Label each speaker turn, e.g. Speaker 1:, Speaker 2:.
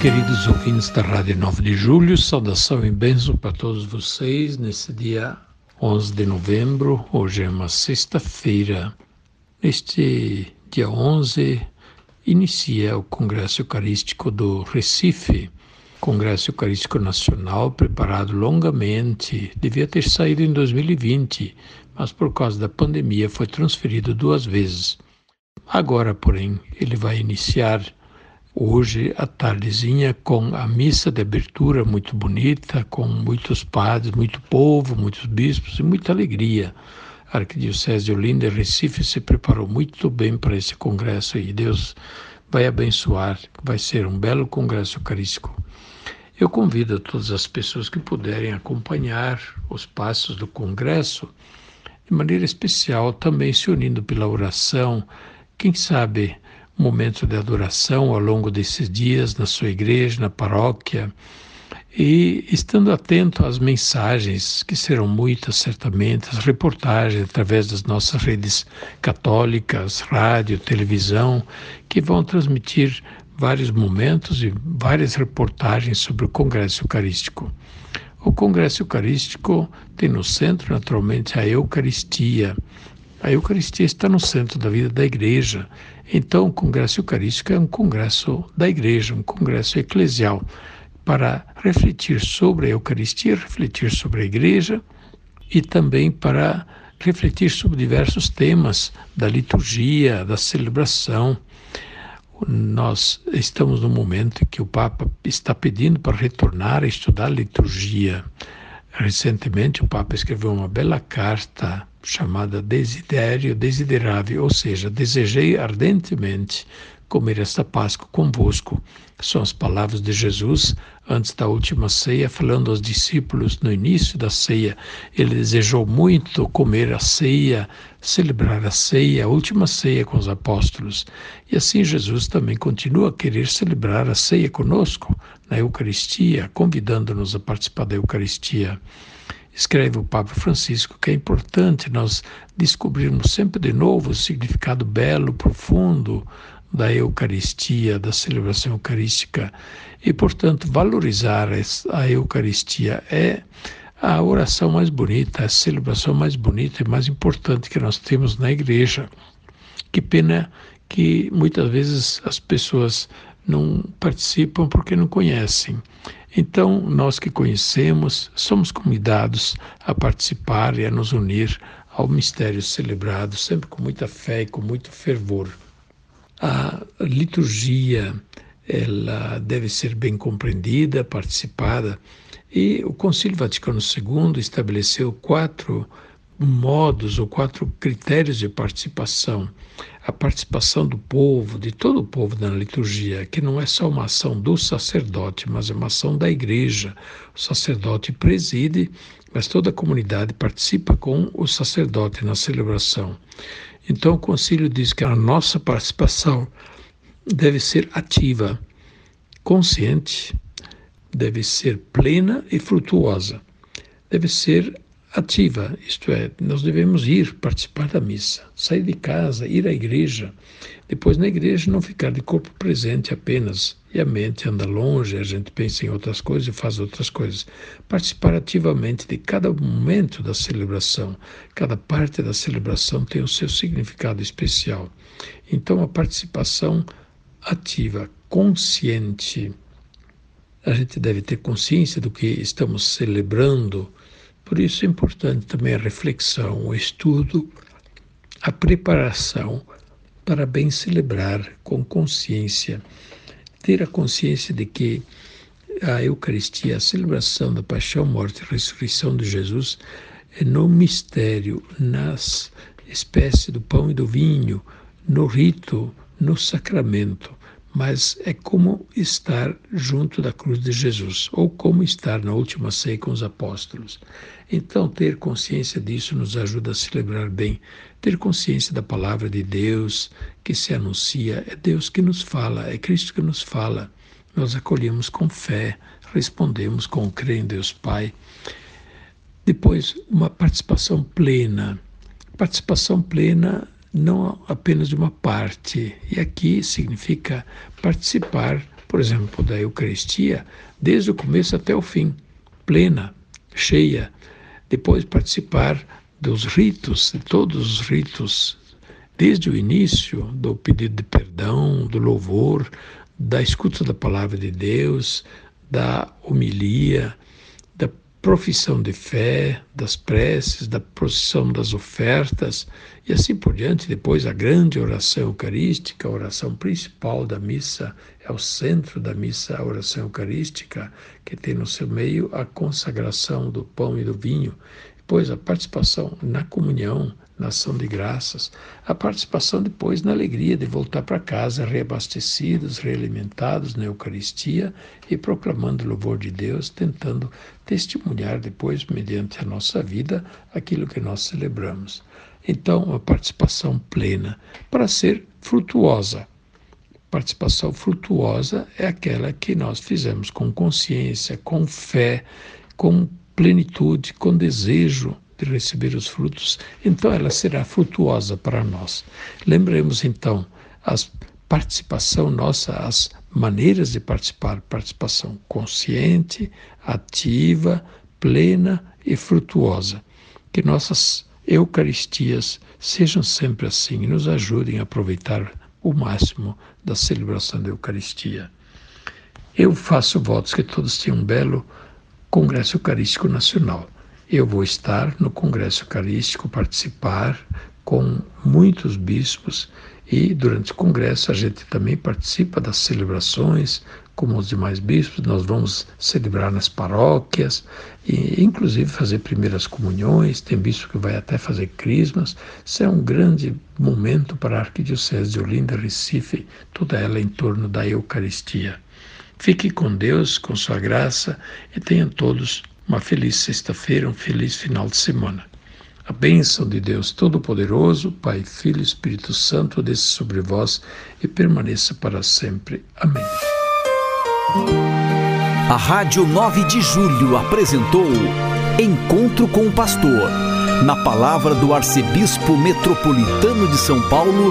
Speaker 1: Queridos ouvintes da Rádio 9 de Julho, saudação e bênção para todos vocês nesse dia 11 de novembro. Hoje é uma sexta-feira. Neste dia 11 inicia o Congresso Eucarístico do Recife, Congresso Eucarístico Nacional, preparado longamente. Devia ter saído em 2020, mas por causa da pandemia foi transferido duas vezes. Agora, porém, ele vai iniciar hoje à tardezinha com a missa de abertura muito bonita, com muitos padres, muito povo, muitos bispos e muita alegria. A Arquidiocese de Olinda e Recife se preparou muito bem para esse congresso e Deus vai abençoar, vai ser um belo congresso eucarístico. Eu convido todas as pessoas que puderem acompanhar os passos do congresso, de maneira especial também se unindo pela oração, quem sabe momento de adoração ao longo desses dias na sua igreja, na paróquia, e estando atento às mensagens, que serão muitas certamente, as reportagens através das nossas redes católicas, rádio, televisão, que vão transmitir vários momentos e várias reportagens sobre o Congresso Eucarístico. O Congresso Eucarístico tem no centro, naturalmente, a Eucaristia. A Eucaristia está no centro da vida da Igreja então, o Congresso Eucarístico é um congresso da Igreja, um congresso eclesial, para refletir sobre a Eucaristia, refletir sobre a Igreja e também para refletir sobre diversos temas da liturgia, da celebração. Nós estamos no momento em que o Papa está pedindo para retornar a estudar a liturgia. Recentemente, o Papa escreveu uma bela carta chamada Desidério Desiderável, ou seja, desejei ardentemente comer esta Páscoa convosco. São as palavras de Jesus antes da última ceia, falando aos discípulos no início da ceia. Ele desejou muito comer a ceia, celebrar a ceia, a última ceia com os apóstolos. E assim Jesus também continua a querer celebrar a ceia conosco na Eucaristia, convidando-nos a participar da Eucaristia. Escreve o Papa Francisco que é importante nós descobrirmos sempre de novo o significado belo, profundo da Eucaristia, da celebração eucarística e, portanto, valorizar a Eucaristia é a oração mais bonita, a celebração mais bonita e mais importante que nós temos na igreja. Que pena que muitas vezes as pessoas não participam porque não conhecem. Então, nós que conhecemos, somos convidados a participar e a nos unir ao mistério celebrado, sempre com muita fé e com muito fervor. A liturgia, ela deve ser bem compreendida, participada, e o Concílio Vaticano II estabeleceu quatro modos ou quatro critérios de participação. A participação do povo, de todo o povo na liturgia, que não é só uma ação do sacerdote, mas é uma ação da igreja. O sacerdote preside, mas toda a comunidade participa com o sacerdote na celebração. Então o concílio diz que a nossa participação deve ser ativa, consciente, deve ser plena e frutuosa. Deve ser ativa, isto é, nós devemos ir participar da missa, sair de casa, ir à igreja, depois na igreja não ficar de corpo presente apenas, e a mente anda longe, a gente pensa em outras coisas e faz outras coisas. Participar ativamente de cada momento da celebração, cada parte da celebração tem o seu significado especial. Então a participação ativa, consciente, a gente deve ter consciência do que estamos celebrando por isso é importante também a reflexão, o estudo, a preparação para bem celebrar com consciência, ter a consciência de que a Eucaristia, a celebração da paixão, morte e ressurreição de Jesus, é no mistério, nas espécies do pão e do vinho, no rito, no sacramento. Mas é como estar junto da cruz de Jesus, ou como estar na última ceia com os apóstolos. Então, ter consciência disso nos ajuda a celebrar bem. Ter consciência da palavra de Deus que se anuncia, é Deus que nos fala, é Cristo que nos fala. Nós acolhemos com fé, respondemos com crer em Deus Pai. Depois, uma participação plena. Participação plena não apenas de uma parte. E aqui significa participar, por exemplo, da Eucaristia desde o começo até o fim, plena, cheia. Depois participar dos ritos, de todos os ritos, desde o início do pedido de perdão, do louvor, da escuta da palavra de Deus, da homilia, profissão de fé, das preces, da procissão das ofertas e assim por diante. Depois, a grande oração eucarística, a oração principal da missa, é o centro da missa, a oração eucarística, que tem no seu meio a consagração do pão e do vinho. Depois, a participação na comunhão, na ação de graças, a participação depois na alegria de voltar para casa reabastecidos, realimentados na Eucaristia e proclamando o louvor de Deus, tentando testemunhar depois, mediante a nossa vida, aquilo que nós celebramos. Então, uma participação plena para ser frutuosa. Participação frutuosa é aquela que nós fizemos com consciência, com fé, com plenitude, com desejo de receber os frutos, então ela será frutuosa para nós. Lembremos então a participação nossa, as maneiras de participar, participação consciente, ativa, plena e frutuosa. Que nossas Eucaristias sejam sempre assim e nos ajudem a aproveitar o máximo da celebração da Eucaristia. Eu faço votos que todos tenham um belo Congresso Eucarístico Nacional eu vou estar no Congresso Eucarístico, participar com muitos bispos e durante o congresso a gente também participa das celebrações como os demais bispos, nós vamos celebrar nas paróquias e inclusive fazer primeiras comunhões, tem bispo que vai até fazer crismas. Isso é um grande momento para a Arquidiocese de Olinda, Recife, toda ela em torno da Eucaristia. Fique com Deus, com sua graça e tenham todos uma feliz sexta-feira, um feliz final de semana. A bênção de Deus Todo-Poderoso, Pai, Filho e Espírito Santo, desça sobre vós e permaneça para sempre. Amém.
Speaker 2: A Rádio 9 de Julho apresentou Encontro com o Pastor, na palavra do Arcebispo Metropolitano de São Paulo,